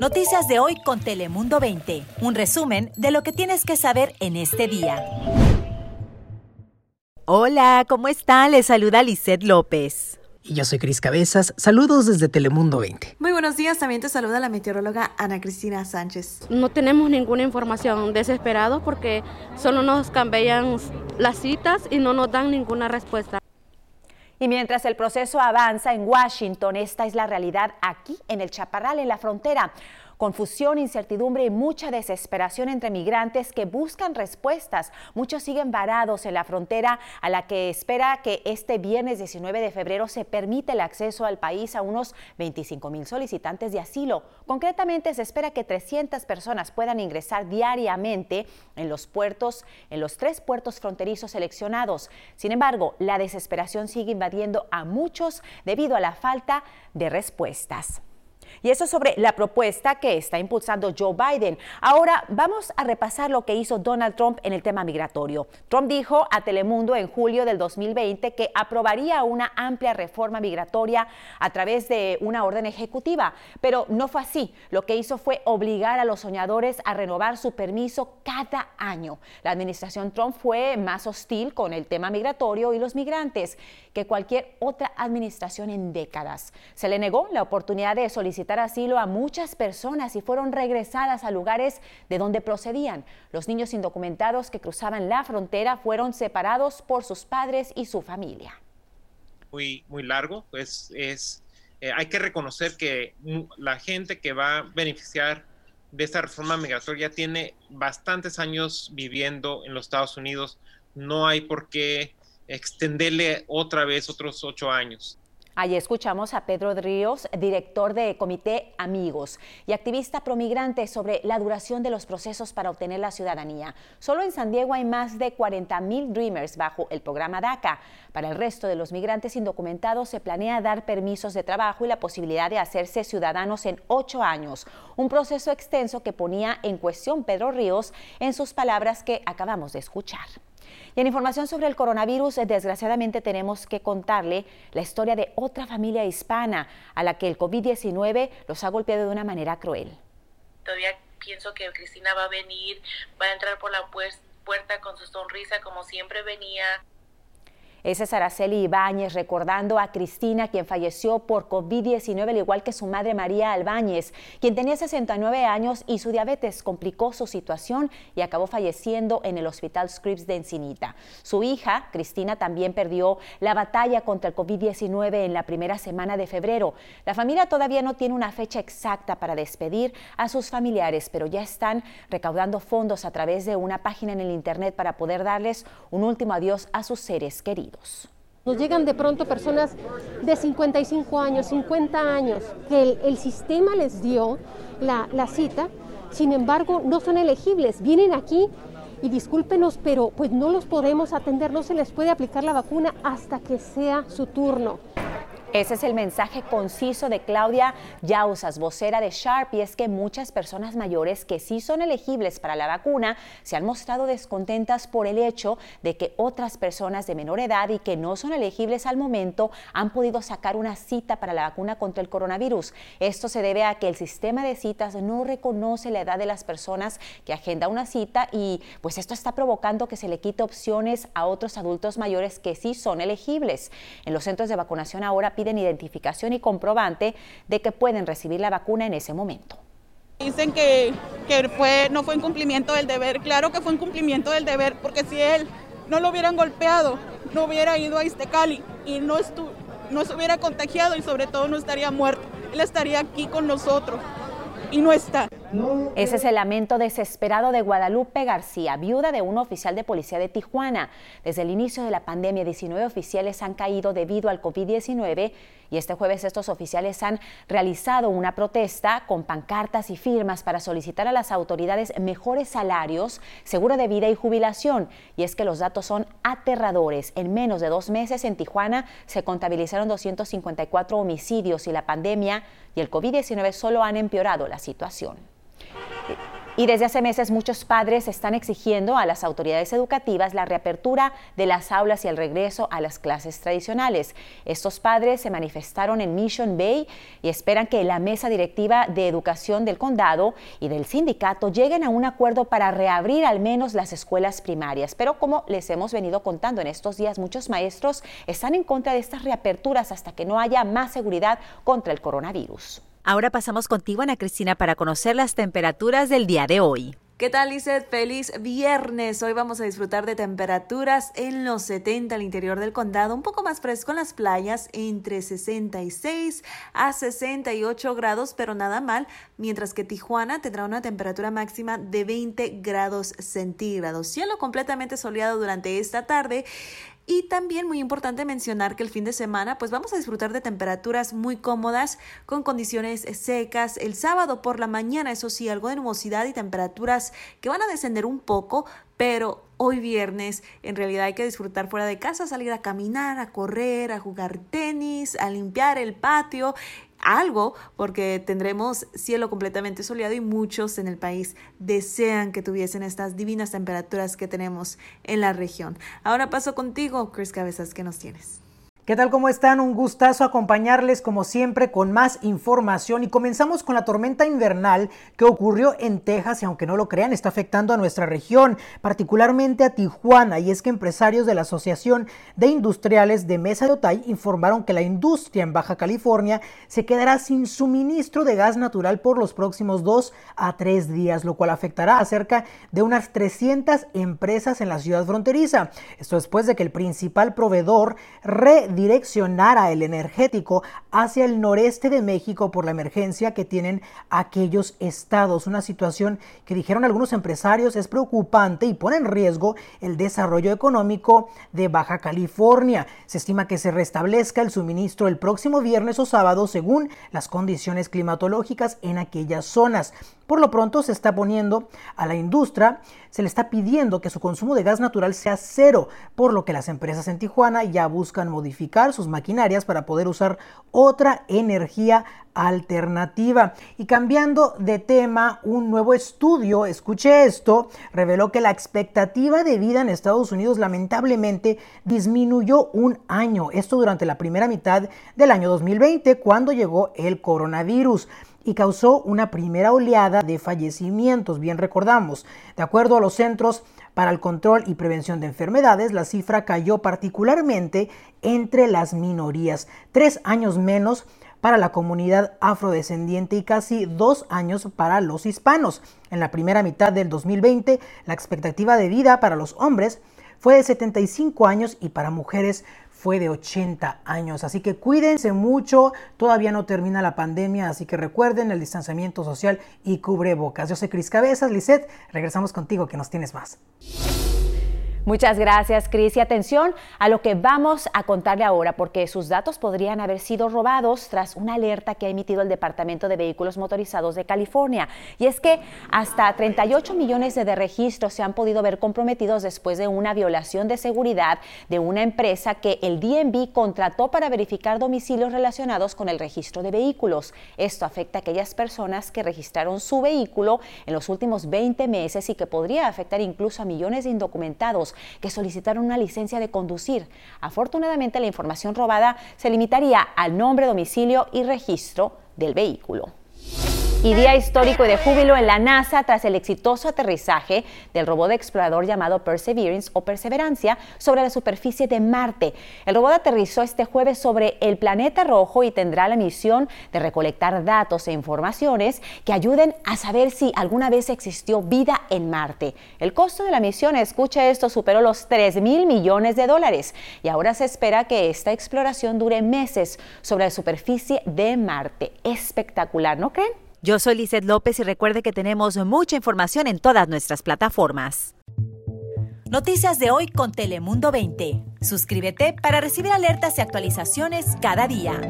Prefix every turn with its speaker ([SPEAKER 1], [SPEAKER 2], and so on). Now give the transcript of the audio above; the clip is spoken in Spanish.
[SPEAKER 1] Noticias de hoy con Telemundo 20. Un resumen de lo que tienes que saber en este día. Hola, ¿cómo está? Les saluda Lisette López.
[SPEAKER 2] Y yo soy Cris Cabezas. Saludos desde Telemundo 20.
[SPEAKER 3] Muy buenos días. También te saluda la meteoróloga Ana Cristina Sánchez.
[SPEAKER 4] No tenemos ninguna información. Desesperados porque solo nos cambian las citas y no nos dan ninguna respuesta.
[SPEAKER 1] Y mientras el proceso avanza en Washington, esta es la realidad aquí en el Chaparral, en la frontera. Confusión, incertidumbre y mucha desesperación entre migrantes que buscan respuestas. Muchos siguen varados en la frontera a la que espera que este viernes 19 de febrero se permita el acceso al país a unos 25 mil solicitantes de asilo. Concretamente se espera que 300 personas puedan ingresar diariamente en los puertos, en los tres puertos fronterizos seleccionados. Sin embargo, la desesperación sigue invadiendo a muchos debido a la falta de respuestas. Y eso sobre la propuesta que está impulsando Joe Biden. Ahora vamos a repasar lo que hizo Donald Trump en el tema migratorio. Trump dijo a Telemundo en julio del 2020 que aprobaría una amplia reforma migratoria a través de una orden ejecutiva, pero no fue así. Lo que hizo fue obligar a los soñadores a renovar su permiso cada año. La administración Trump fue más hostil con el tema migratorio y los migrantes que cualquier otra administración en décadas. Se le negó la oportunidad de solicitar asilo a muchas personas y fueron regresadas a lugares de donde procedían. Los niños indocumentados que cruzaban la frontera fueron separados por sus padres y su familia.
[SPEAKER 5] Muy, muy largo, pues es, eh, hay que reconocer que la gente que va a beneficiar de esta reforma migratoria tiene bastantes años viviendo en los Estados Unidos. No hay por qué extenderle otra vez otros ocho años.
[SPEAKER 1] Allí escuchamos a Pedro Ríos, director de Comité Amigos y activista promigrante sobre la duración de los procesos para obtener la ciudadanía. Solo en San Diego hay más de 40 mil Dreamers bajo el programa DACA. Para el resto de los migrantes indocumentados se planea dar permisos de trabajo y la posibilidad de hacerse ciudadanos en ocho años. Un proceso extenso que ponía en cuestión Pedro Ríos en sus palabras que acabamos de escuchar. Y en información sobre el coronavirus, desgraciadamente tenemos que contarle la historia de otra familia hispana a la que el COVID-19 los ha golpeado de una manera cruel.
[SPEAKER 6] Todavía pienso que Cristina va a venir, va a entrar por la puerta con su sonrisa como siempre venía.
[SPEAKER 1] Ese es Araceli Ibáñez recordando a Cristina, quien falleció por COVID-19, al igual que su madre María Albáñez, quien tenía 69 años y su diabetes complicó su situación y acabó falleciendo en el Hospital Scripps de Encinita. Su hija, Cristina, también perdió la batalla contra el COVID-19 en la primera semana de febrero. La familia todavía no tiene una fecha exacta para despedir a sus familiares, pero ya están recaudando fondos a través de una página en el Internet para poder darles un último adiós a sus seres queridos.
[SPEAKER 7] Nos llegan de pronto personas de 55 años, 50 años, que el, sistema les dio la, la, cita, sin embargo no son elegibles. Vienen aquí y discúlpenos, pero pues no los podemos atender, no se les puede aplicar la vacuna hasta que sea su turno.
[SPEAKER 1] Ese es el mensaje conciso de Claudia Yausas, vocera de Sharp, y es que muchas personas mayores que sí son elegibles para la vacuna se han mostrado descontentas por el hecho de que otras personas de menor edad y que no son elegibles al momento han podido sacar una cita para la vacuna contra el coronavirus. Esto se debe a que el sistema de citas no reconoce la edad de las personas que agenda una cita y pues esto está provocando que se le quite opciones a otros adultos mayores que sí son elegibles. En los centros de vacunación ahora piden identificación y comprobante de que pueden recibir la vacuna en ese momento.
[SPEAKER 8] Dicen que, que fue, no fue un cumplimiento del deber. Claro que fue un cumplimiento del deber, porque si él no lo hubieran golpeado, no hubiera ido a Iztecali y no, no se hubiera contagiado y sobre todo no estaría muerto. Él estaría aquí con nosotros y no está.
[SPEAKER 1] Ese es el lamento desesperado de Guadalupe García, viuda de un oficial de policía de Tijuana. Desde el inicio de la pandemia, 19 oficiales han caído debido al COVID-19 y este jueves estos oficiales han realizado una protesta con pancartas y firmas para solicitar a las autoridades mejores salarios, seguro de vida y jubilación. Y es que los datos son aterradores. En menos de dos meses en Tijuana se contabilizaron 254 homicidios y la pandemia y el COVID-19 solo han empeorado la situación. Y desde hace meses muchos padres están exigiendo a las autoridades educativas la reapertura de las aulas y el regreso a las clases tradicionales. Estos padres se manifestaron en Mission Bay y esperan que la mesa directiva de educación del condado y del sindicato lleguen a un acuerdo para reabrir al menos las escuelas primarias. Pero como les hemos venido contando en estos días, muchos maestros están en contra de estas reaperturas hasta que no haya más seguridad contra el coronavirus.
[SPEAKER 9] Ahora pasamos contigo, Ana Cristina, para conocer las temperaturas del día de hoy.
[SPEAKER 3] ¿Qué tal, Lizeth? Feliz viernes. Hoy vamos a disfrutar de temperaturas en los 70 al interior del condado, un poco más fresco en las playas, entre 66 a 68 grados, pero nada mal, mientras que Tijuana tendrá una temperatura máxima de 20 grados centígrados. Cielo completamente soleado durante esta tarde y también muy importante mencionar que el fin de semana pues vamos a disfrutar de temperaturas muy cómodas con condiciones secas. El sábado por la mañana, eso sí, algo de nubosidad y temperaturas que van a descender un poco, pero hoy viernes en realidad hay que disfrutar fuera de casa, salir a caminar, a correr, a jugar tenis, a limpiar el patio algo porque tendremos cielo completamente soleado y muchos en el país desean que tuviesen estas divinas temperaturas que tenemos en la región. Ahora paso contigo, Chris Cabezas, ¿qué nos tienes?
[SPEAKER 2] ¿Qué tal? ¿Cómo están? Un gustazo acompañarles como siempre con más información y comenzamos con la tormenta invernal que ocurrió en Texas y aunque no lo crean está afectando a nuestra región, particularmente a Tijuana y es que empresarios de la Asociación de Industriales de Mesa de Otay informaron que la industria en Baja California se quedará sin suministro de gas natural por los próximos dos a tres días, lo cual afectará a cerca de unas 300 empresas en la ciudad fronteriza. Esto después de que el principal proveedor re direccionara el energético hacia el noreste de México por la emergencia que tienen aquellos estados. Una situación que dijeron algunos empresarios es preocupante y pone en riesgo el desarrollo económico de Baja California. Se estima que se restablezca el suministro el próximo viernes o sábado según las condiciones climatológicas en aquellas zonas. Por lo pronto se está poniendo a la industria, se le está pidiendo que su consumo de gas natural sea cero, por lo que las empresas en Tijuana ya buscan modificar sus maquinarias para poder usar otra energía alternativa. Y cambiando de tema, un nuevo estudio, escuche esto, reveló que la expectativa de vida en Estados Unidos lamentablemente disminuyó un año. Esto durante la primera mitad del año 2020, cuando llegó el coronavirus y causó una primera oleada de fallecimientos, bien recordamos. De acuerdo a los Centros para el Control y Prevención de Enfermedades, la cifra cayó particularmente entre las minorías, tres años menos para la comunidad afrodescendiente y casi dos años para los hispanos. En la primera mitad del 2020, la expectativa de vida para los hombres fue de 75 años y para mujeres fue de 80 años. Así que cuídense mucho, todavía no termina la pandemia, así que recuerden el distanciamiento social y cubrebocas. Yo soy Cris Cabezas, Lisette, regresamos contigo que nos tienes más.
[SPEAKER 1] Muchas gracias, Cris. Y atención a lo que vamos a contarle ahora, porque sus datos podrían haber sido robados tras una alerta que ha emitido el Departamento de Vehículos Motorizados de California. Y es que hasta 38 millones de registros se han podido ver comprometidos después de una violación de seguridad de una empresa que el DMV contrató para verificar domicilios relacionados con el registro de vehículos. Esto afecta a aquellas personas que registraron su vehículo en los últimos 20 meses y que podría afectar incluso a millones de indocumentados que solicitaron una licencia de conducir. Afortunadamente, la información robada se limitaría al nombre, domicilio y registro del vehículo y día histórico y de júbilo en la NASA tras el exitoso aterrizaje del robot explorador llamado Perseverance o Perseverancia sobre la superficie de Marte. El robot aterrizó este jueves sobre el planeta rojo y tendrá la misión de recolectar datos e informaciones que ayuden a saber si alguna vez existió vida en Marte. El costo de la misión, escucha esto, superó los 3 mil millones de dólares y ahora se espera que esta exploración dure meses sobre la superficie de Marte. Espectacular, ¿no creen?
[SPEAKER 9] Yo soy Lizeth López y recuerde que tenemos mucha información en todas nuestras plataformas. Noticias de hoy con Telemundo 20. Suscríbete para recibir alertas y actualizaciones cada día.